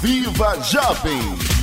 Viva Jovem.